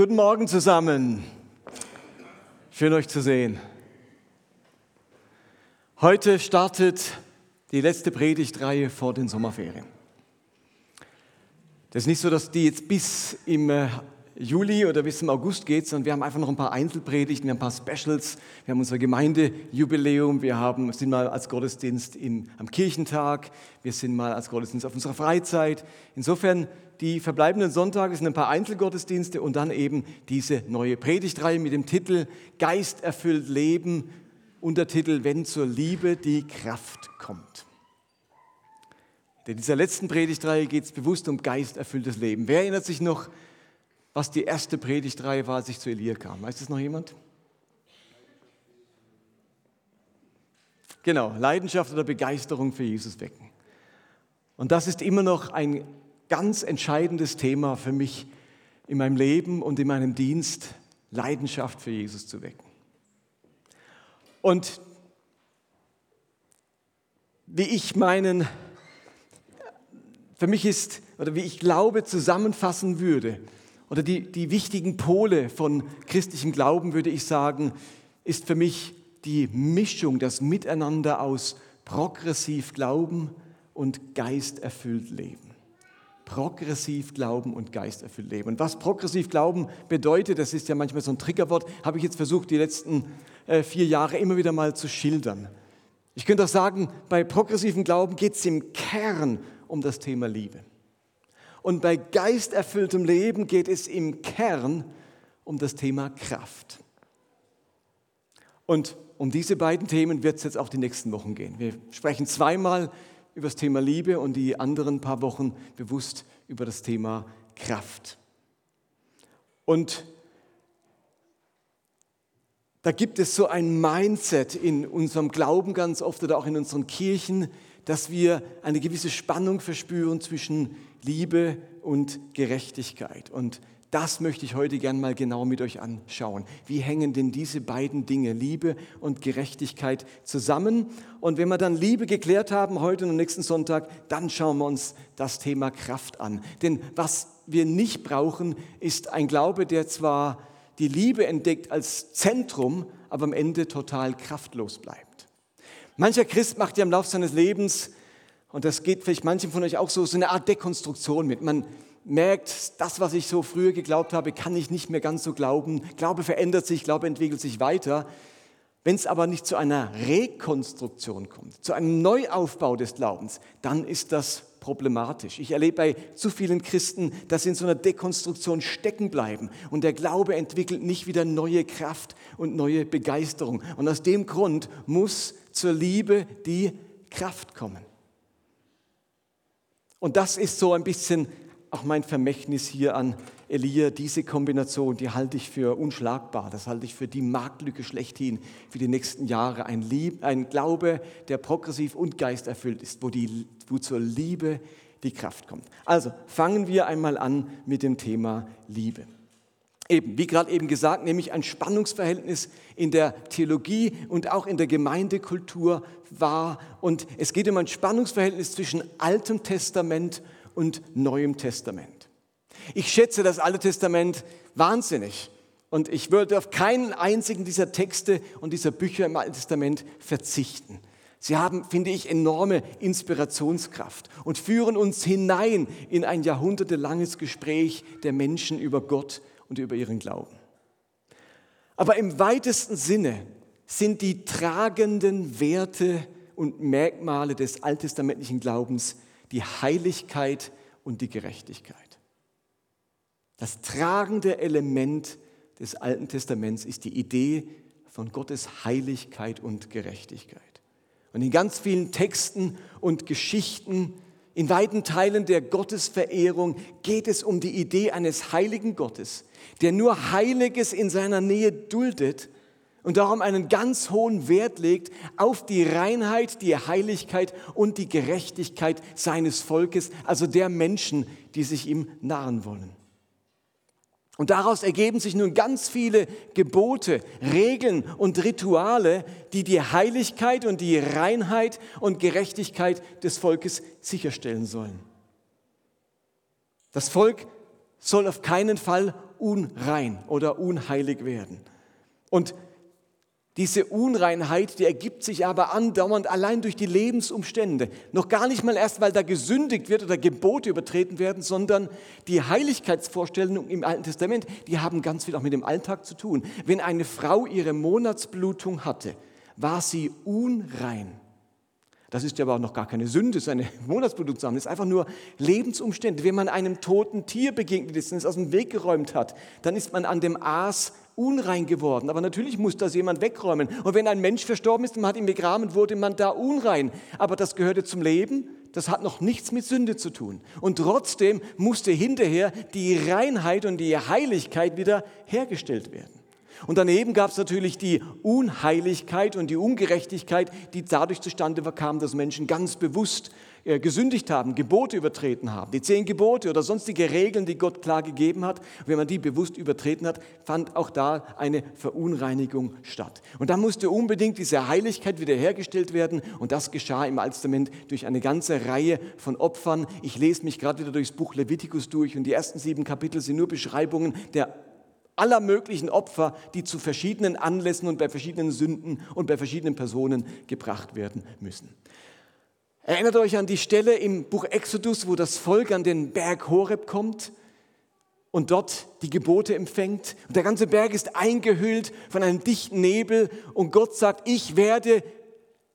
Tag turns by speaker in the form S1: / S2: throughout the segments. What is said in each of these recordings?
S1: Guten Morgen zusammen. Schön euch zu sehen. Heute startet die letzte Predigtreihe vor den Sommerferien. Das ist nicht so, dass die jetzt bis im äh, Juli oder bis zum August geht, sondern wir haben einfach noch ein paar Einzelpredigten, wir haben ein paar Specials, wir haben unser Gemeindejubiläum, wir haben, sind mal als Gottesdienst im, am Kirchentag, wir sind mal als Gottesdienst auf unserer Freizeit. Insofern die verbleibenden Sonntage sind ein paar Einzelgottesdienste und dann eben diese neue Predigtreihe mit dem Titel Geist erfüllt Leben, Untertitel Wenn zur Liebe die Kraft kommt. In dieser letzten Predigtreihe geht es bewusst um geisterfülltes Leben. Wer erinnert sich noch, was die erste Predigtreihe war, als ich zu Elia kam? Weiß das noch jemand? Genau, Leidenschaft oder Begeisterung für Jesus wecken. Und das ist immer noch ein ganz entscheidendes Thema für mich in meinem Leben und in meinem Dienst, Leidenschaft für Jesus zu wecken. Und wie ich meinen, für mich ist, oder wie ich glaube, zusammenfassen würde, oder die, die wichtigen Pole von christlichem Glauben, würde ich sagen, ist für mich die Mischung, das Miteinander aus progressiv Glauben und geisterfüllt Leben progressiv glauben und geisterfüllt leben. Und was progressiv glauben bedeutet, das ist ja manchmal so ein Triggerwort, habe ich jetzt versucht, die letzten äh, vier Jahre immer wieder mal zu schildern. Ich könnte auch sagen, bei progressivem Glauben geht es im Kern um das Thema Liebe. Und bei geisterfülltem Leben geht es im Kern um das Thema Kraft. Und um diese beiden Themen wird es jetzt auch die nächsten Wochen gehen. Wir sprechen zweimal über das Thema Liebe und die anderen paar Wochen bewusst über das Thema Kraft. Und da gibt es so ein Mindset in unserem Glauben ganz oft oder auch in unseren Kirchen, dass wir eine gewisse Spannung verspüren zwischen Liebe und Gerechtigkeit. Und das möchte ich heute gern mal genau mit euch anschauen. Wie hängen denn diese beiden Dinge, Liebe und Gerechtigkeit, zusammen? Und wenn wir dann Liebe geklärt haben, heute und nächsten Sonntag, dann schauen wir uns das Thema Kraft an. Denn was wir nicht brauchen, ist ein Glaube, der zwar die Liebe entdeckt als Zentrum, aber am Ende total kraftlos bleibt. Mancher Christ macht ja im Laufe seines Lebens, und das geht vielleicht manchen von euch auch so, so eine Art Dekonstruktion mit. Man, merkt, das, was ich so früher geglaubt habe, kann ich nicht mehr ganz so glauben. Glaube verändert sich, Glaube entwickelt sich weiter. Wenn es aber nicht zu einer Rekonstruktion kommt, zu einem Neuaufbau des Glaubens, dann ist das problematisch. Ich erlebe bei zu vielen Christen, dass sie in so einer Dekonstruktion stecken bleiben und der Glaube entwickelt nicht wieder neue Kraft und neue Begeisterung. Und aus dem Grund muss zur Liebe die Kraft kommen. Und das ist so ein bisschen auch mein Vermächtnis hier an Elia, diese Kombination, die halte ich für unschlagbar. Das halte ich für die Marktlücke schlechthin für die nächsten Jahre. Ein, Lieb, ein Glaube, der progressiv und geisterfüllt ist, wo, die, wo zur Liebe die Kraft kommt. Also fangen wir einmal an mit dem Thema Liebe. Eben, wie gerade eben gesagt, nämlich ein Spannungsverhältnis in der Theologie und auch in der Gemeindekultur war. Und es geht um ein Spannungsverhältnis zwischen Altem Testament und und Neuem Testament. Ich schätze das Alte Testament wahnsinnig und ich würde auf keinen einzigen dieser Texte und dieser Bücher im Alten Testament verzichten. Sie haben, finde ich, enorme Inspirationskraft und führen uns hinein in ein jahrhundertelanges Gespräch der Menschen über Gott und über ihren Glauben. Aber im weitesten Sinne sind die tragenden Werte und Merkmale des alttestamentlichen Glaubens die Heiligkeit und die Gerechtigkeit. Das tragende Element des Alten Testaments ist die Idee von Gottes Heiligkeit und Gerechtigkeit. Und in ganz vielen Texten und Geschichten, in weiten Teilen der Gottesverehrung geht es um die Idee eines heiligen Gottes, der nur Heiliges in seiner Nähe duldet und darum einen ganz hohen Wert legt auf die Reinheit, die Heiligkeit und die Gerechtigkeit seines Volkes, also der Menschen, die sich ihm nahen wollen. Und daraus ergeben sich nun ganz viele Gebote, Regeln und Rituale, die die Heiligkeit und die Reinheit und Gerechtigkeit des Volkes sicherstellen sollen. Das Volk soll auf keinen Fall unrein oder unheilig werden. Und diese Unreinheit, die ergibt sich aber andauernd allein durch die Lebensumstände. Noch gar nicht mal erst, weil da gesündigt wird oder Gebote übertreten werden, sondern die Heiligkeitsvorstellungen im Alten Testament, die haben ganz viel auch mit dem Alltag zu tun. Wenn eine Frau ihre Monatsblutung hatte, war sie unrein. Das ist ja aber auch noch gar keine Sünde, seine Monatsblutung zu haben. Das ist einfach nur Lebensumstände. Wenn man einem toten Tier begegnet ist und es aus dem Weg geräumt hat, dann ist man an dem Aas unrein geworden. Aber natürlich muss das jemand wegräumen. Und wenn ein Mensch verstorben ist und man hat ihn begraben, wurde man da unrein. Aber das gehörte zum Leben. Das hat noch nichts mit Sünde zu tun. Und trotzdem musste hinterher die Reinheit und die Heiligkeit wieder hergestellt werden. Und daneben gab es natürlich die Unheiligkeit und die Ungerechtigkeit, die dadurch zustande kam, dass Menschen ganz bewusst äh, gesündigt haben, Gebote übertreten haben, die zehn Gebote oder sonstige Regeln, die Gott klar gegeben hat. Wenn man die bewusst übertreten hat, fand auch da eine Verunreinigung statt. Und da musste unbedingt diese Heiligkeit wiederhergestellt werden und das geschah im Alten Testament durch eine ganze Reihe von Opfern. Ich lese mich gerade wieder durchs Buch Levitikus durch und die ersten sieben Kapitel sind nur Beschreibungen der aller möglichen Opfer, die zu verschiedenen Anlässen und bei verschiedenen Sünden und bei verschiedenen Personen gebracht werden müssen. Erinnert euch an die Stelle im Buch Exodus, wo das Volk an den Berg Horeb kommt und dort die Gebote empfängt. Und der ganze Berg ist eingehüllt von einem dichten Nebel und Gott sagt, ich werde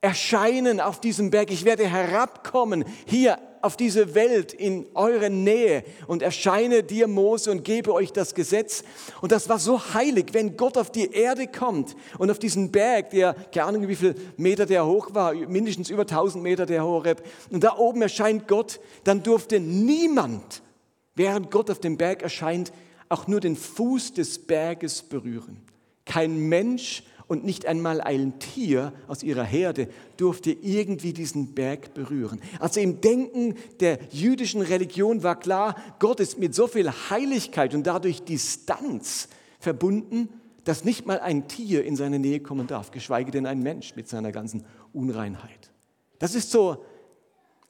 S1: erscheinen auf diesem Berg, ich werde herabkommen hier auf diese Welt in eure Nähe und erscheine dir, Mose, und gebe euch das Gesetz. Und das war so heilig, wenn Gott auf die Erde kommt und auf diesen Berg, der, keine Ahnung, wie viel Meter der hoch war, mindestens über 1000 Meter der Horeb, und da oben erscheint Gott, dann durfte niemand, während Gott auf dem Berg erscheint, auch nur den Fuß des Berges berühren. Kein Mensch und nicht einmal ein Tier aus ihrer Herde durfte irgendwie diesen Berg berühren. Also im Denken der jüdischen Religion war klar, Gott ist mit so viel Heiligkeit und dadurch Distanz verbunden, dass nicht mal ein Tier in seine Nähe kommen darf, geschweige denn ein Mensch mit seiner ganzen Unreinheit. Das ist so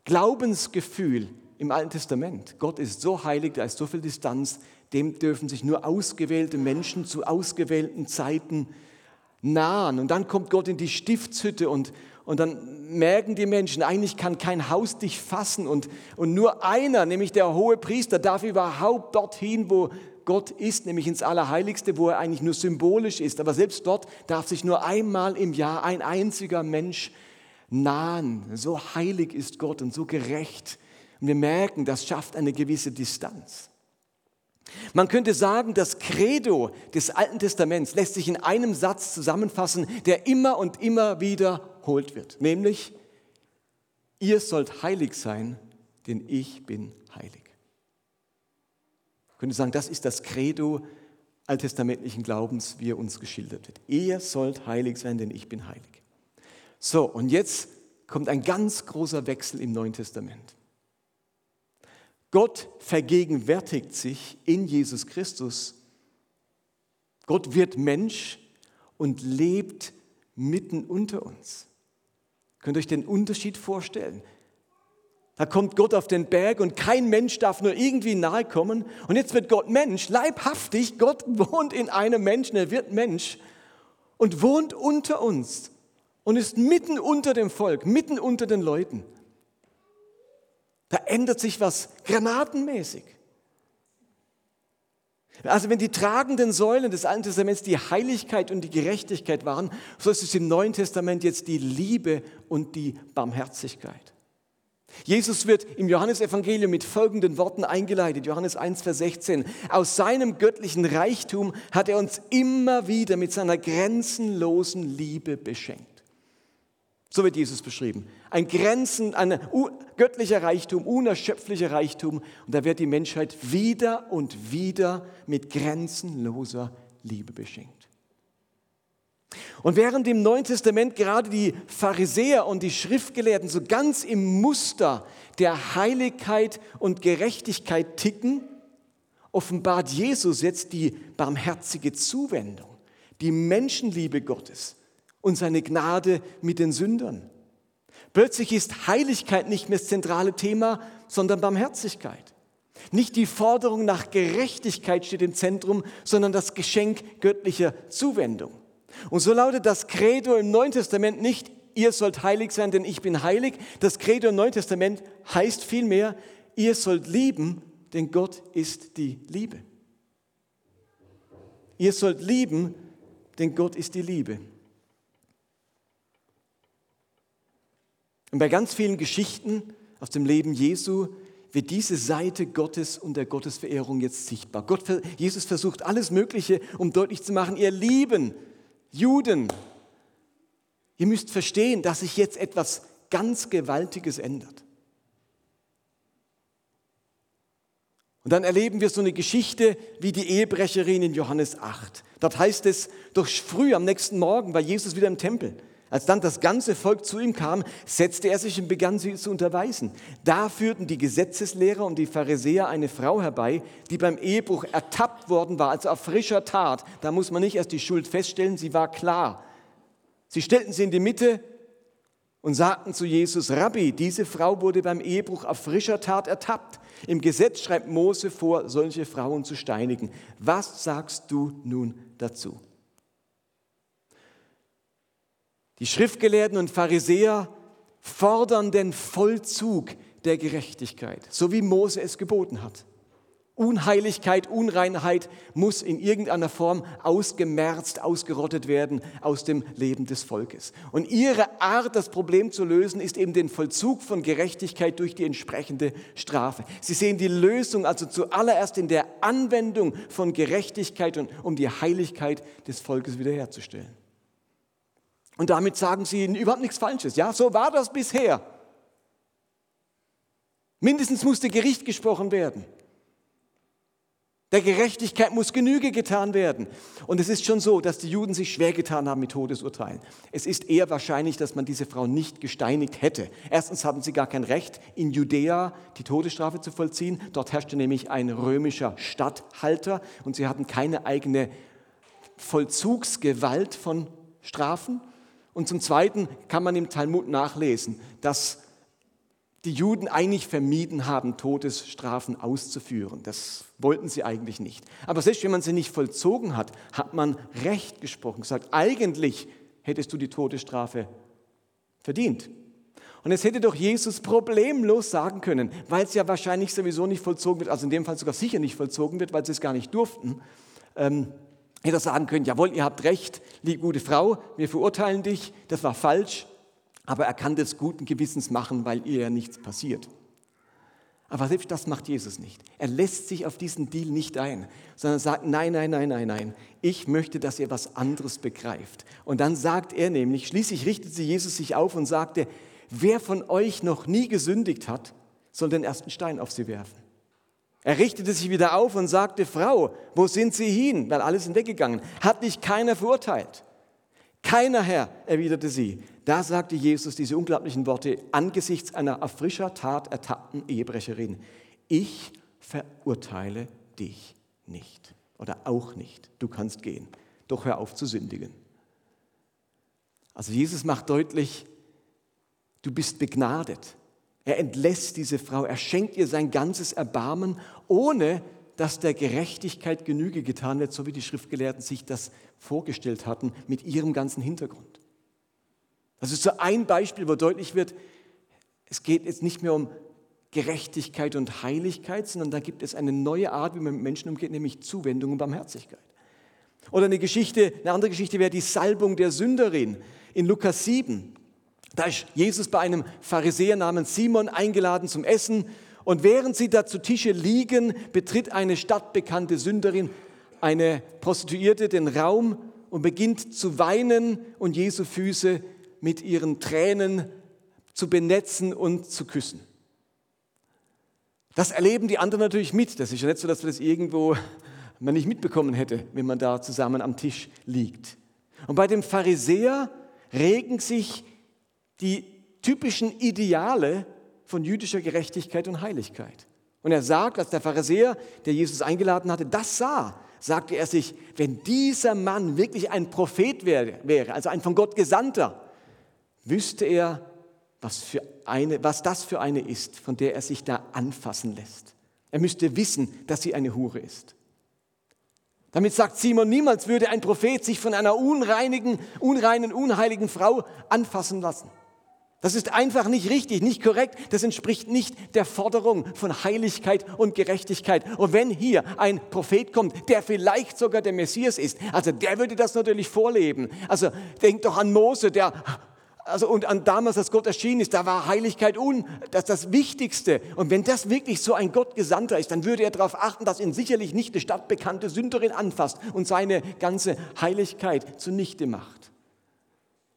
S1: Glaubensgefühl im Alten Testament. Gott ist so heilig, da ist so viel Distanz, dem dürfen sich nur ausgewählte Menschen zu ausgewählten Zeiten nahen. Und dann kommt Gott in die Stiftshütte und, und dann merken die Menschen, eigentlich kann kein Haus dich fassen und, und nur einer, nämlich der hohe Priester, darf überhaupt dorthin, wo Gott ist, nämlich ins Allerheiligste, wo er eigentlich nur symbolisch ist. Aber selbst dort darf sich nur einmal im Jahr ein einziger Mensch nahen. So heilig ist Gott und so gerecht. Und wir merken, das schafft eine gewisse Distanz. Man könnte sagen, das Credo des Alten Testaments lässt sich in einem Satz zusammenfassen, der immer und immer wiederholt wird, nämlich, ihr sollt heilig sein, denn ich bin heilig. Ich könnte sagen, das ist das Credo alttestamentlichen Glaubens, wie er uns geschildert wird. Ihr sollt heilig sein, denn ich bin heilig. So, und jetzt kommt ein ganz großer Wechsel im Neuen Testament. Gott vergegenwärtigt sich in Jesus Christus. Gott wird Mensch und lebt mitten unter uns. Könnt ihr euch den Unterschied vorstellen? Da kommt Gott auf den Berg und kein Mensch darf nur irgendwie nahe kommen. Und jetzt wird Gott Mensch, leibhaftig. Gott wohnt in einem Menschen, er wird Mensch und wohnt unter uns und ist mitten unter dem Volk, mitten unter den Leuten. Da ändert sich was granatenmäßig. Also wenn die tragenden Säulen des Alten Testaments die Heiligkeit und die Gerechtigkeit waren, so ist es im Neuen Testament jetzt die Liebe und die Barmherzigkeit. Jesus wird im Johannesevangelium mit folgenden Worten eingeleitet, Johannes 1, Vers 16. Aus seinem göttlichen Reichtum hat er uns immer wieder mit seiner grenzenlosen Liebe beschenkt. So wird Jesus beschrieben. Ein Grenzen, ein göttlicher Reichtum, unerschöpflicher Reichtum. Und da wird die Menschheit wieder und wieder mit grenzenloser Liebe beschenkt. Und während im Neuen Testament gerade die Pharisäer und die Schriftgelehrten so ganz im Muster der Heiligkeit und Gerechtigkeit ticken, offenbart Jesus jetzt die barmherzige Zuwendung, die Menschenliebe Gottes und seine Gnade mit den Sündern. Plötzlich ist Heiligkeit nicht mehr das zentrale Thema, sondern Barmherzigkeit. Nicht die Forderung nach Gerechtigkeit steht im Zentrum, sondern das Geschenk göttlicher Zuwendung. Und so lautet das Credo im Neuen Testament nicht, ihr sollt heilig sein, denn ich bin heilig. Das Credo im Neuen Testament heißt vielmehr, ihr sollt lieben, denn Gott ist die Liebe. Ihr sollt lieben, denn Gott ist die Liebe. Und bei ganz vielen Geschichten aus dem Leben Jesu wird diese Seite Gottes und der Gottesverehrung jetzt sichtbar. Gott, Jesus versucht alles Mögliche, um deutlich zu machen, ihr Lieben, Juden, ihr müsst verstehen, dass sich jetzt etwas ganz Gewaltiges ändert. Und dann erleben wir so eine Geschichte wie die Ehebrecherin in Johannes 8. Dort heißt es, doch früh am nächsten Morgen war Jesus wieder im Tempel. Als dann das ganze Volk zu ihm kam, setzte er sich und begann sie zu unterweisen. Da führten die Gesetzeslehrer und die Pharisäer eine Frau herbei, die beim Ehebruch ertappt worden war, also auf frischer Tat. Da muss man nicht erst die Schuld feststellen, sie war klar. Sie stellten sie in die Mitte und sagten zu Jesus, Rabbi, diese Frau wurde beim Ehebruch auf frischer Tat ertappt. Im Gesetz schreibt Mose vor, solche Frauen zu steinigen. Was sagst du nun dazu? Die Schriftgelehrten und Pharisäer fordern den Vollzug der Gerechtigkeit, so wie Mose es geboten hat. Unheiligkeit, Unreinheit muss in irgendeiner Form ausgemerzt, ausgerottet werden aus dem Leben des Volkes. Und ihre Art, das Problem zu lösen, ist eben den Vollzug von Gerechtigkeit durch die entsprechende Strafe. Sie sehen die Lösung also zuallererst in der Anwendung von Gerechtigkeit, um die Heiligkeit des Volkes wiederherzustellen. Und damit sagen sie überhaupt nichts Falsches. Ja, so war das bisher. Mindestens musste Gericht gesprochen werden. Der Gerechtigkeit muss Genüge getan werden. Und es ist schon so, dass die Juden sich schwer getan haben mit Todesurteilen. Es ist eher wahrscheinlich, dass man diese Frau nicht gesteinigt hätte. Erstens hatten sie gar kein Recht, in Judäa die Todesstrafe zu vollziehen. Dort herrschte nämlich ein römischer Statthalter und sie hatten keine eigene Vollzugsgewalt von Strafen. Und zum Zweiten kann man im Talmud nachlesen, dass die Juden eigentlich vermieden haben, Todesstrafen auszuführen. Das wollten sie eigentlich nicht. Aber selbst wenn man sie nicht vollzogen hat, hat man Recht gesprochen, gesagt, eigentlich hättest du die Todesstrafe verdient. Und es hätte doch Jesus problemlos sagen können, weil es ja wahrscheinlich sowieso nicht vollzogen wird, also in dem Fall sogar sicher nicht vollzogen wird, weil sie es gar nicht durften. Ähm, hätte sagen können, jawohl, ihr habt recht, liebe gute Frau, wir verurteilen dich, das war falsch, aber er kann das guten Gewissens machen, weil ihr ja nichts passiert. Aber selbst das macht Jesus nicht. Er lässt sich auf diesen Deal nicht ein, sondern sagt, nein, nein, nein, nein, nein, ich möchte, dass ihr was anderes begreift. Und dann sagt er nämlich, schließlich richtet sich Jesus sich auf und sagte, wer von euch noch nie gesündigt hat, soll den ersten Stein auf sie werfen. Er richtete sich wieder auf und sagte, Frau, wo sind Sie hin? Weil alle sind weggegangen. Hat dich keiner verurteilt? Keiner Herr, erwiderte sie. Da sagte Jesus diese unglaublichen Worte angesichts einer auf frischer Tat ertappten Ehebrecherin. Ich verurteile dich nicht oder auch nicht. Du kannst gehen. Doch hör auf zu sündigen. Also Jesus macht deutlich, du bist begnadet. Er entlässt diese Frau, er schenkt ihr sein ganzes Erbarmen, ohne dass der Gerechtigkeit Genüge getan wird, so wie die Schriftgelehrten sich das vorgestellt hatten, mit ihrem ganzen Hintergrund. Das ist so ein Beispiel, wo deutlich wird, es geht jetzt nicht mehr um Gerechtigkeit und Heiligkeit, sondern da gibt es eine neue Art, wie man mit Menschen umgeht, nämlich Zuwendung und Barmherzigkeit. Oder eine Geschichte, eine andere Geschichte wäre die Salbung der Sünderin in Lukas 7. Da ist Jesus bei einem Pharisäer namens Simon eingeladen zum Essen und während sie da zu Tische liegen, betritt eine stadtbekannte Sünderin, eine Prostituierte, den Raum und beginnt zu weinen und Jesu Füße mit ihren Tränen zu benetzen und zu küssen. Das erleben die anderen natürlich mit. Das ist ja nicht so, dass man das irgendwo man nicht mitbekommen hätte, wenn man da zusammen am Tisch liegt. Und bei dem Pharisäer regen sich die typischen Ideale von jüdischer Gerechtigkeit und Heiligkeit. Und er sagt, als der Pharisäer, der Jesus eingeladen hatte, das sah, sagte er sich, wenn dieser Mann wirklich ein Prophet wäre, also ein von Gott Gesandter, wüsste er, was, für eine, was das für eine ist, von der er sich da anfassen lässt. Er müsste wissen, dass sie eine Hure ist. Damit sagt Simon, niemals würde ein Prophet sich von einer unreinigen, unreinen, unheiligen Frau anfassen lassen. Das ist einfach nicht richtig, nicht korrekt. Das entspricht nicht der Forderung von Heiligkeit und Gerechtigkeit. Und wenn hier ein Prophet kommt, der vielleicht sogar der Messias ist, also der würde das natürlich vorleben. Also denkt doch an Mose, der also und an damals, als Gott erschienen ist, da war Heiligkeit un, das das Wichtigste. Und wenn das wirklich so ein Gottgesandter ist, dann würde er darauf achten, dass ihn sicherlich nicht eine stadtbekannte Sünderin anfasst und seine ganze Heiligkeit zunichte macht.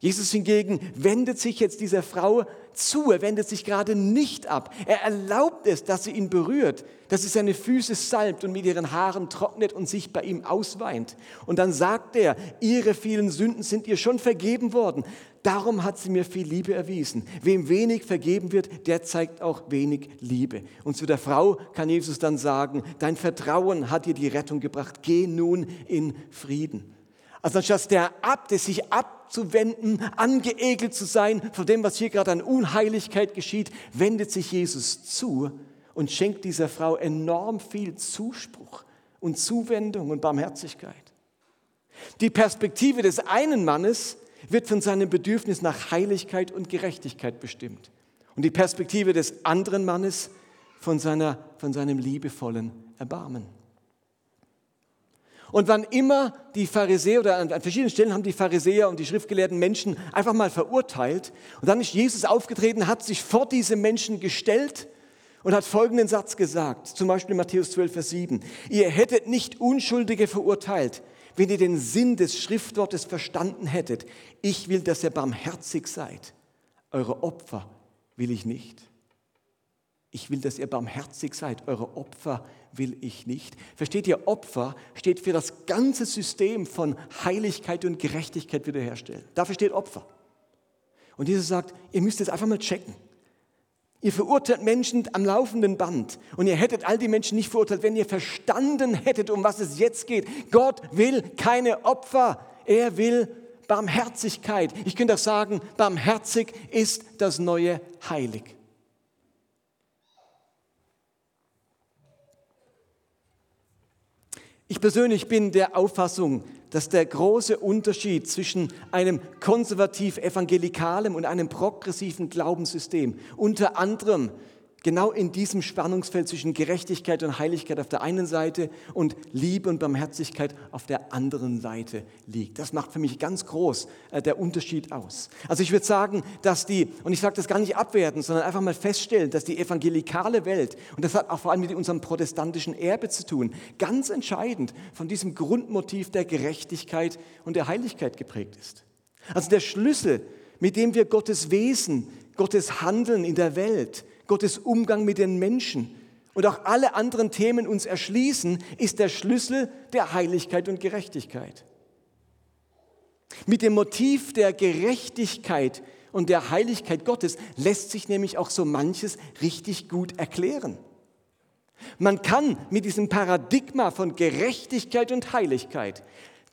S1: Jesus hingegen wendet sich jetzt dieser Frau zu, er wendet sich gerade nicht ab. Er erlaubt es, dass sie ihn berührt, dass sie seine Füße salbt und mit ihren Haaren trocknet und sich bei ihm ausweint. Und dann sagt er, ihre vielen Sünden sind ihr schon vergeben worden. Darum hat sie mir viel Liebe erwiesen. Wem wenig vergeben wird, der zeigt auch wenig Liebe. Und zu der Frau kann Jesus dann sagen, dein Vertrauen hat dir die Rettung gebracht. Geh nun in Frieden. Also anstatt der Abte sich abzuwenden, angeekelt zu sein von dem, was hier gerade an Unheiligkeit geschieht, wendet sich Jesus zu und schenkt dieser Frau enorm viel Zuspruch und Zuwendung und Barmherzigkeit. Die Perspektive des einen Mannes wird von seinem Bedürfnis nach Heiligkeit und Gerechtigkeit bestimmt. Und die Perspektive des anderen Mannes von, seiner, von seinem liebevollen Erbarmen. Und wann immer die Pharisäer oder an verschiedenen Stellen haben die Pharisäer und die schriftgelehrten Menschen einfach mal verurteilt. Und dann ist Jesus aufgetreten, hat sich vor diese Menschen gestellt und hat folgenden Satz gesagt, zum Beispiel in Matthäus 12, Vers 7. Ihr hättet nicht Unschuldige verurteilt, wenn ihr den Sinn des Schriftwortes verstanden hättet. Ich will, dass ihr barmherzig seid. Eure Opfer will ich nicht. Ich will, dass ihr barmherzig seid. Eure Opfer will ich nicht. Versteht ihr, Opfer steht für das ganze System von Heiligkeit und Gerechtigkeit wiederherstellen. Dafür steht Opfer. Und Jesus sagt, ihr müsst es einfach mal checken. Ihr verurteilt Menschen am laufenden Band. Und ihr hättet all die Menschen nicht verurteilt, wenn ihr verstanden hättet, um was es jetzt geht. Gott will keine Opfer. Er will Barmherzigkeit. Ich könnte auch sagen, barmherzig ist das neue Heilig. Ich persönlich bin der Auffassung, dass der große Unterschied zwischen einem konservativ-evangelikalen und einem progressiven Glaubenssystem unter anderem genau in diesem Spannungsfeld zwischen Gerechtigkeit und Heiligkeit auf der einen Seite und Liebe und Barmherzigkeit auf der anderen Seite liegt. Das macht für mich ganz groß äh, der Unterschied aus. Also ich würde sagen, dass die, und ich sage das gar nicht abwerten, sondern einfach mal feststellen, dass die evangelikale Welt, und das hat auch vor allem mit unserem protestantischen Erbe zu tun, ganz entscheidend von diesem Grundmotiv der Gerechtigkeit und der Heiligkeit geprägt ist. Also der Schlüssel, mit dem wir Gottes Wesen, Gottes Handeln in der Welt, Gottes Umgang mit den Menschen und auch alle anderen Themen uns erschließen, ist der Schlüssel der Heiligkeit und Gerechtigkeit. Mit dem Motiv der Gerechtigkeit und der Heiligkeit Gottes lässt sich nämlich auch so manches richtig gut erklären. Man kann mit diesem Paradigma von Gerechtigkeit und Heiligkeit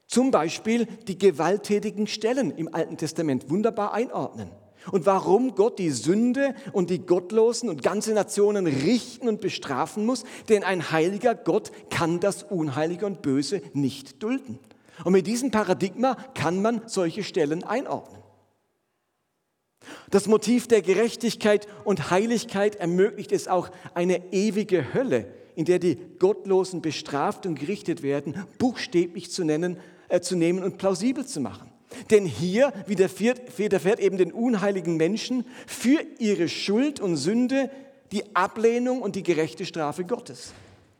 S1: zum Beispiel die gewalttätigen Stellen im Alten Testament wunderbar einordnen und warum Gott die Sünde und die Gottlosen und ganze Nationen richten und bestrafen muss, denn ein heiliger Gott kann das Unheilige und Böse nicht dulden. Und mit diesem Paradigma kann man solche Stellen einordnen. Das Motiv der Gerechtigkeit und Heiligkeit ermöglicht es auch, eine ewige Hölle, in der die Gottlosen bestraft und gerichtet werden, buchstäblich zu, nennen, äh, zu nehmen und plausibel zu machen. Denn hier widerfährt eben den unheiligen Menschen für ihre Schuld und Sünde die Ablehnung und die gerechte Strafe Gottes.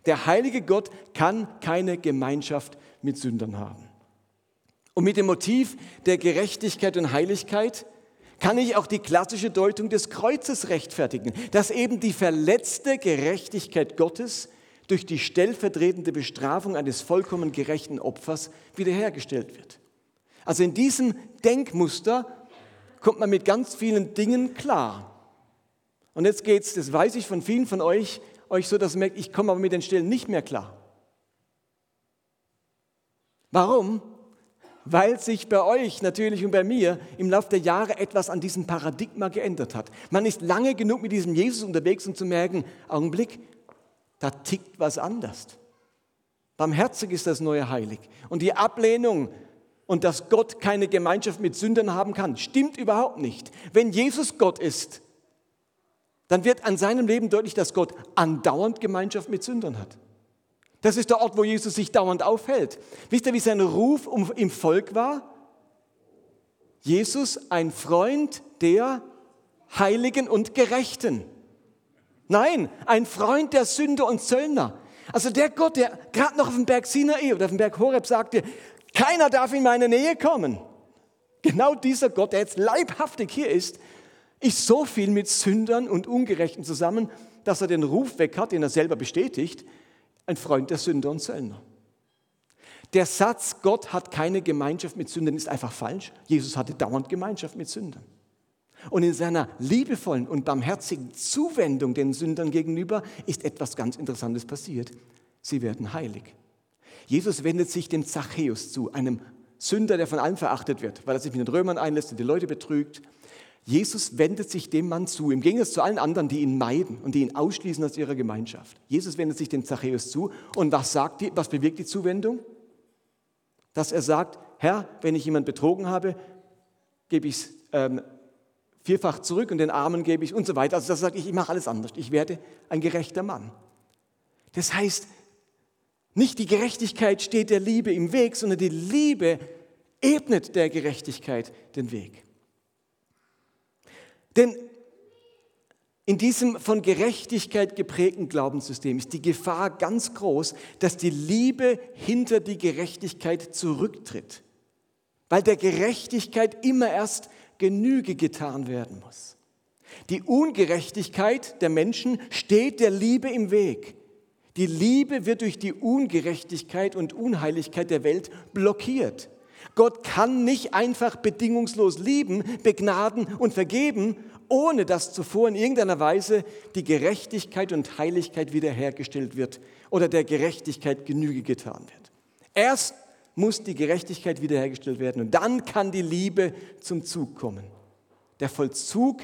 S1: Der heilige Gott kann keine Gemeinschaft mit Sündern haben. Und mit dem Motiv der Gerechtigkeit und Heiligkeit kann ich auch die klassische Deutung des Kreuzes rechtfertigen, dass eben die verletzte Gerechtigkeit Gottes durch die stellvertretende Bestrafung eines vollkommen gerechten Opfers wiederhergestellt wird. Also in diesem Denkmuster kommt man mit ganz vielen Dingen klar. Und jetzt geht's, das weiß ich von vielen von euch, euch so, dass ihr merkt, ich komme aber mit den Stellen nicht mehr klar. Warum? Weil sich bei euch natürlich und bei mir im Laufe der Jahre etwas an diesem Paradigma geändert hat. Man ist lange genug mit diesem Jesus unterwegs, um zu merken, Augenblick, da tickt was anders. Barmherzig ist das neue Heilig. Und die Ablehnung und dass Gott keine Gemeinschaft mit Sündern haben kann, stimmt überhaupt nicht. Wenn Jesus Gott ist, dann wird an seinem Leben deutlich, dass Gott andauernd Gemeinschaft mit Sündern hat. Das ist der Ort, wo Jesus sich dauernd aufhält. Wisst ihr, wie sein Ruf im Volk war? Jesus, ein Freund der Heiligen und Gerechten. Nein, ein Freund der Sünder und Zöllner. Also der Gott, der gerade noch auf dem Berg Sinai oder auf dem Berg Horeb sagte, keiner darf in meine Nähe kommen. Genau dieser Gott, der jetzt leibhaftig hier ist, ist so viel mit Sündern und Ungerechten zusammen, dass er den Ruf weg hat, den er selber bestätigt, ein Freund der Sünder und Zöllner. Der Satz, Gott hat keine Gemeinschaft mit Sündern, ist einfach falsch. Jesus hatte dauernd Gemeinschaft mit Sündern. Und in seiner liebevollen und barmherzigen Zuwendung den Sündern gegenüber ist etwas ganz Interessantes passiert. Sie werden heilig. Jesus wendet sich dem Zachäus zu, einem Sünder, der von allen verachtet wird, weil er sich mit den Römern einlässt und die Leute betrügt. Jesus wendet sich dem Mann zu, im Gegensatz zu allen anderen, die ihn meiden und die ihn ausschließen aus ihrer Gemeinschaft. Jesus wendet sich dem Zachäus zu und was sagt die, was bewirkt die Zuwendung? Dass er sagt, Herr, wenn ich jemand betrogen habe, gebe ich es ähm, vierfach zurück und den Armen gebe ich und so weiter. Also das sagt ich, ich mache alles anders. Ich werde ein gerechter Mann. Das heißt, nicht die Gerechtigkeit steht der Liebe im Weg, sondern die Liebe ebnet der Gerechtigkeit den Weg. Denn in diesem von Gerechtigkeit geprägten Glaubenssystem ist die Gefahr ganz groß, dass die Liebe hinter die Gerechtigkeit zurücktritt, weil der Gerechtigkeit immer erst Genüge getan werden muss. Die Ungerechtigkeit der Menschen steht der Liebe im Weg. Die Liebe wird durch die Ungerechtigkeit und Unheiligkeit der Welt blockiert. Gott kann nicht einfach bedingungslos lieben, begnaden und vergeben, ohne dass zuvor in irgendeiner Weise die Gerechtigkeit und Heiligkeit wiederhergestellt wird oder der Gerechtigkeit Genüge getan wird. Erst muss die Gerechtigkeit wiederhergestellt werden und dann kann die Liebe zum Zug kommen. Der Vollzug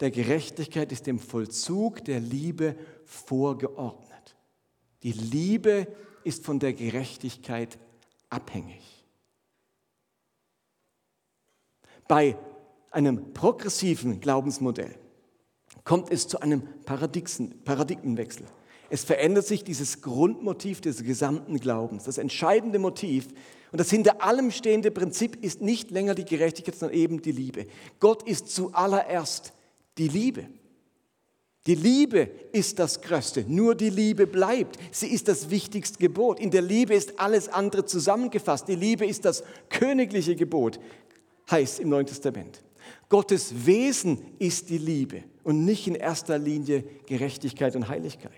S1: der Gerechtigkeit ist dem Vollzug der Liebe vorgeordnet. Die Liebe ist von der Gerechtigkeit abhängig. Bei einem progressiven Glaubensmodell kommt es zu einem Paradigmenwechsel. Es verändert sich dieses Grundmotiv des gesamten Glaubens. Das entscheidende Motiv und das hinter allem stehende Prinzip ist nicht länger die Gerechtigkeit, sondern eben die Liebe. Gott ist zuallererst die Liebe. Die Liebe ist das Größte. Nur die Liebe bleibt. Sie ist das wichtigste Gebot. In der Liebe ist alles andere zusammengefasst. Die Liebe ist das königliche Gebot, heißt im Neuen Testament. Gottes Wesen ist die Liebe und nicht in erster Linie Gerechtigkeit und Heiligkeit.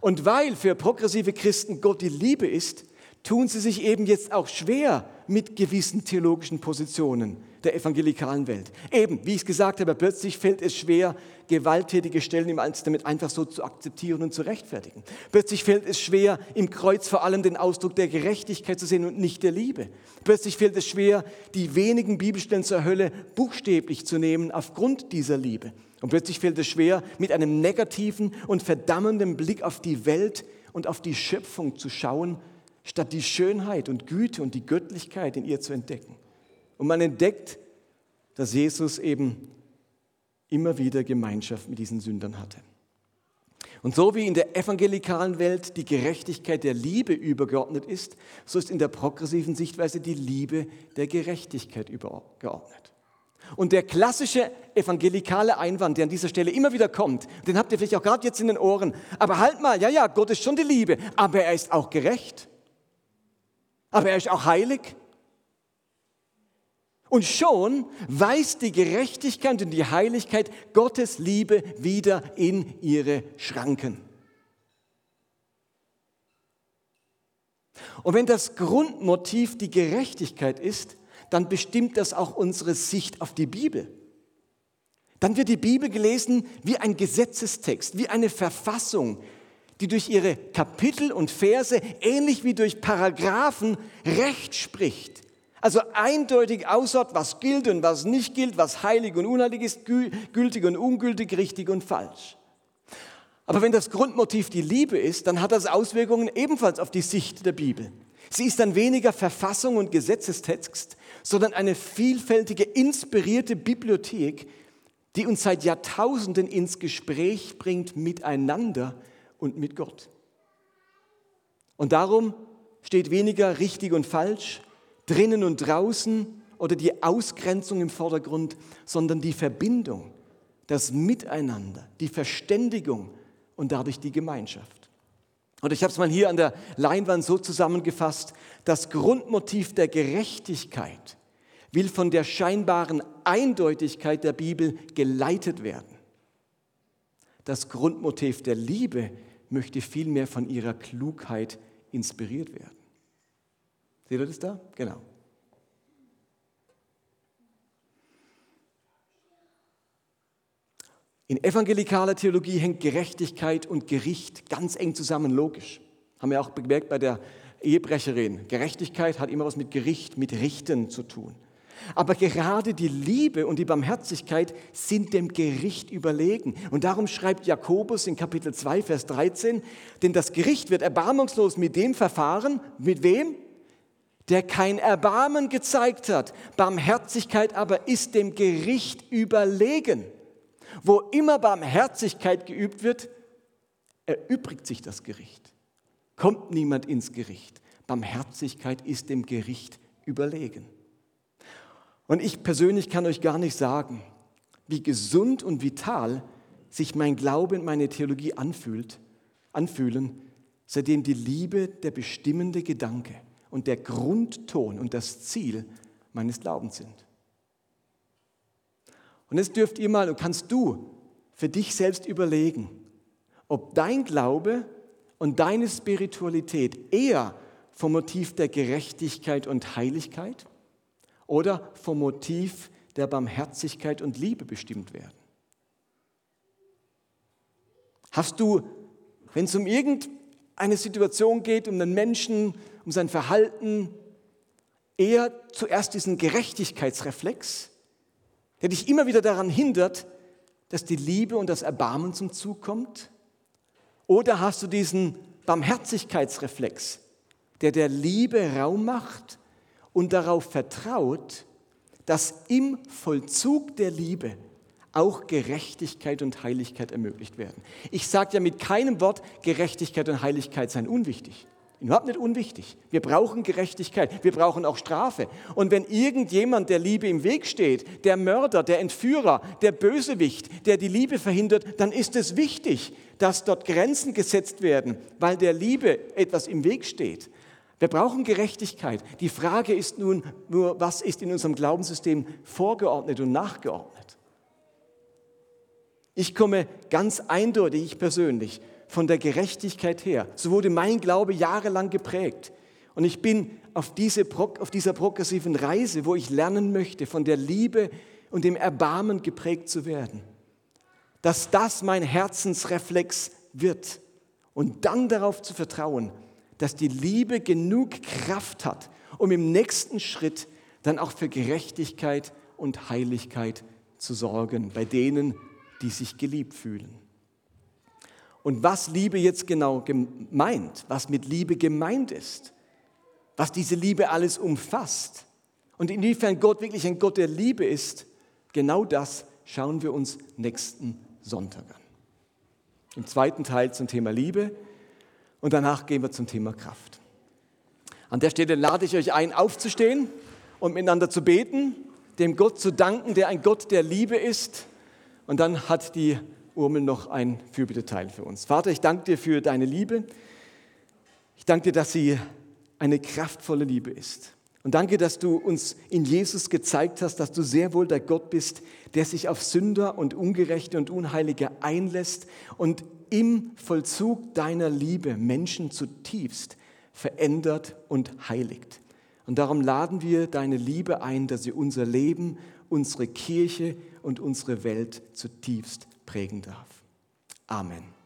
S1: Und weil für progressive Christen Gott die Liebe ist, tun sie sich eben jetzt auch schwer mit gewissen theologischen Positionen der evangelikalen Welt. Eben, wie ich es gesagt habe, plötzlich fällt es schwer, gewalttätige Stellen im Alten Testament einfach so zu akzeptieren und zu rechtfertigen. Plötzlich fällt es schwer, im Kreuz vor allem den Ausdruck der Gerechtigkeit zu sehen und nicht der Liebe. Plötzlich fällt es schwer, die wenigen Bibelstellen zur Hölle buchstäblich zu nehmen aufgrund dieser Liebe. Und plötzlich fällt es schwer, mit einem negativen und verdammenden Blick auf die Welt und auf die Schöpfung zu schauen, statt die Schönheit und Güte und die Göttlichkeit in ihr zu entdecken. Und man entdeckt, dass Jesus eben immer wieder Gemeinschaft mit diesen Sündern hatte. Und so wie in der evangelikalen Welt die Gerechtigkeit der Liebe übergeordnet ist, so ist in der progressiven Sichtweise die Liebe der Gerechtigkeit übergeordnet. Und der klassische evangelikale Einwand, der an dieser Stelle immer wieder kommt, den habt ihr vielleicht auch gerade jetzt in den Ohren, aber halt mal, ja, ja, Gott ist schon die Liebe, aber er ist auch gerecht. Aber er ist auch heilig. Und schon weist die Gerechtigkeit und die Heiligkeit Gottes Liebe wieder in ihre Schranken. Und wenn das Grundmotiv die Gerechtigkeit ist, dann bestimmt das auch unsere Sicht auf die Bibel. Dann wird die Bibel gelesen wie ein Gesetzestext, wie eine Verfassung, die durch ihre Kapitel und Verse ähnlich wie durch Paragraphen Recht spricht also eindeutig aussagt, was gilt und was nicht gilt, was heilig und unheilig ist, gültig und ungültig, richtig und falsch. Aber wenn das Grundmotiv die Liebe ist, dann hat das Auswirkungen ebenfalls auf die Sicht der Bibel. Sie ist dann weniger Verfassung und Gesetzestext, sondern eine vielfältige, inspirierte Bibliothek, die uns seit Jahrtausenden ins Gespräch bringt miteinander und mit Gott. Und darum steht weniger richtig und falsch, drinnen und draußen oder die Ausgrenzung im Vordergrund, sondern die Verbindung, das Miteinander, die Verständigung und dadurch die Gemeinschaft. Und ich habe es mal hier an der Leinwand so zusammengefasst, das Grundmotiv der Gerechtigkeit will von der scheinbaren Eindeutigkeit der Bibel geleitet werden. Das Grundmotiv der Liebe möchte vielmehr von ihrer Klugheit inspiriert werden. Seht ihr das da? Genau. In evangelikaler Theologie hängt Gerechtigkeit und Gericht ganz eng zusammen, logisch. Haben wir auch bemerkt bei der Ehebrecherin. Gerechtigkeit hat immer was mit Gericht, mit Richten zu tun. Aber gerade die Liebe und die Barmherzigkeit sind dem Gericht überlegen. Und darum schreibt Jakobus in Kapitel 2, Vers 13, denn das Gericht wird erbarmungslos mit dem verfahren, mit wem? Der kein Erbarmen gezeigt hat. Barmherzigkeit aber ist dem Gericht überlegen. Wo immer Barmherzigkeit geübt wird, erübrigt sich das Gericht. Kommt niemand ins Gericht. Barmherzigkeit ist dem Gericht überlegen. Und ich persönlich kann euch gar nicht sagen, wie gesund und vital sich mein Glaube und meine Theologie anfühlt, anfühlen, seitdem die Liebe der bestimmende Gedanke und der Grundton und das Ziel meines Glaubens sind. Und jetzt dürft ihr mal und kannst du für dich selbst überlegen, ob dein Glaube und deine Spiritualität eher vom Motiv der Gerechtigkeit und Heiligkeit oder vom Motiv der Barmherzigkeit und Liebe bestimmt werden? Hast du, wenn es um irgendeine Situation geht, um den Menschen, um sein Verhalten, eher zuerst diesen Gerechtigkeitsreflex, der dich immer wieder daran hindert, dass die Liebe und das Erbarmen zum Zug kommt? Oder hast du diesen Barmherzigkeitsreflex, der der Liebe Raum macht und darauf vertraut, dass im Vollzug der Liebe auch Gerechtigkeit und Heiligkeit ermöglicht werden. Ich sage ja mit keinem Wort, Gerechtigkeit und Heiligkeit seien unwichtig. Überhaupt nicht unwichtig. Wir brauchen Gerechtigkeit, wir brauchen auch Strafe. Und wenn irgendjemand der Liebe im Weg steht, der Mörder, der Entführer, der Bösewicht, der die Liebe verhindert, dann ist es wichtig, dass dort Grenzen gesetzt werden, weil der Liebe etwas im Weg steht. Wir brauchen Gerechtigkeit. Die Frage ist nun nur, was ist in unserem Glaubenssystem vorgeordnet und nachgeordnet? Ich komme ganz eindeutig, ich persönlich, von der Gerechtigkeit her. So wurde mein Glaube jahrelang geprägt. Und ich bin auf, diese, auf dieser progressiven Reise, wo ich lernen möchte, von der Liebe und dem Erbarmen geprägt zu werden. Dass das mein Herzensreflex wird. Und dann darauf zu vertrauen, dass die Liebe genug Kraft hat, um im nächsten Schritt dann auch für Gerechtigkeit und Heiligkeit zu sorgen bei denen, die sich geliebt fühlen. Und was Liebe jetzt genau gemeint, was mit Liebe gemeint ist, was diese Liebe alles umfasst und inwiefern Gott wirklich ein Gott der Liebe ist, genau das schauen wir uns nächsten Sonntag an. Im zweiten Teil zum Thema Liebe und danach gehen wir zum Thema Kraft. An der Stelle lade ich euch ein, aufzustehen und miteinander zu beten, dem Gott zu danken, der ein Gott der Liebe ist. Und dann hat die Urmel noch ein Fürbitteteil für uns. Vater, ich danke dir für deine Liebe. Ich danke dir, dass sie eine kraftvolle Liebe ist. Und danke, dass du uns in Jesus gezeigt hast, dass du sehr wohl der Gott bist, der sich auf Sünder und Ungerechte und Unheilige einlässt und im Vollzug deiner Liebe Menschen zutiefst verändert und heiligt. Und darum laden wir deine Liebe ein, dass sie unser Leben, unsere Kirche und unsere Welt zutiefst prägen darf. Amen.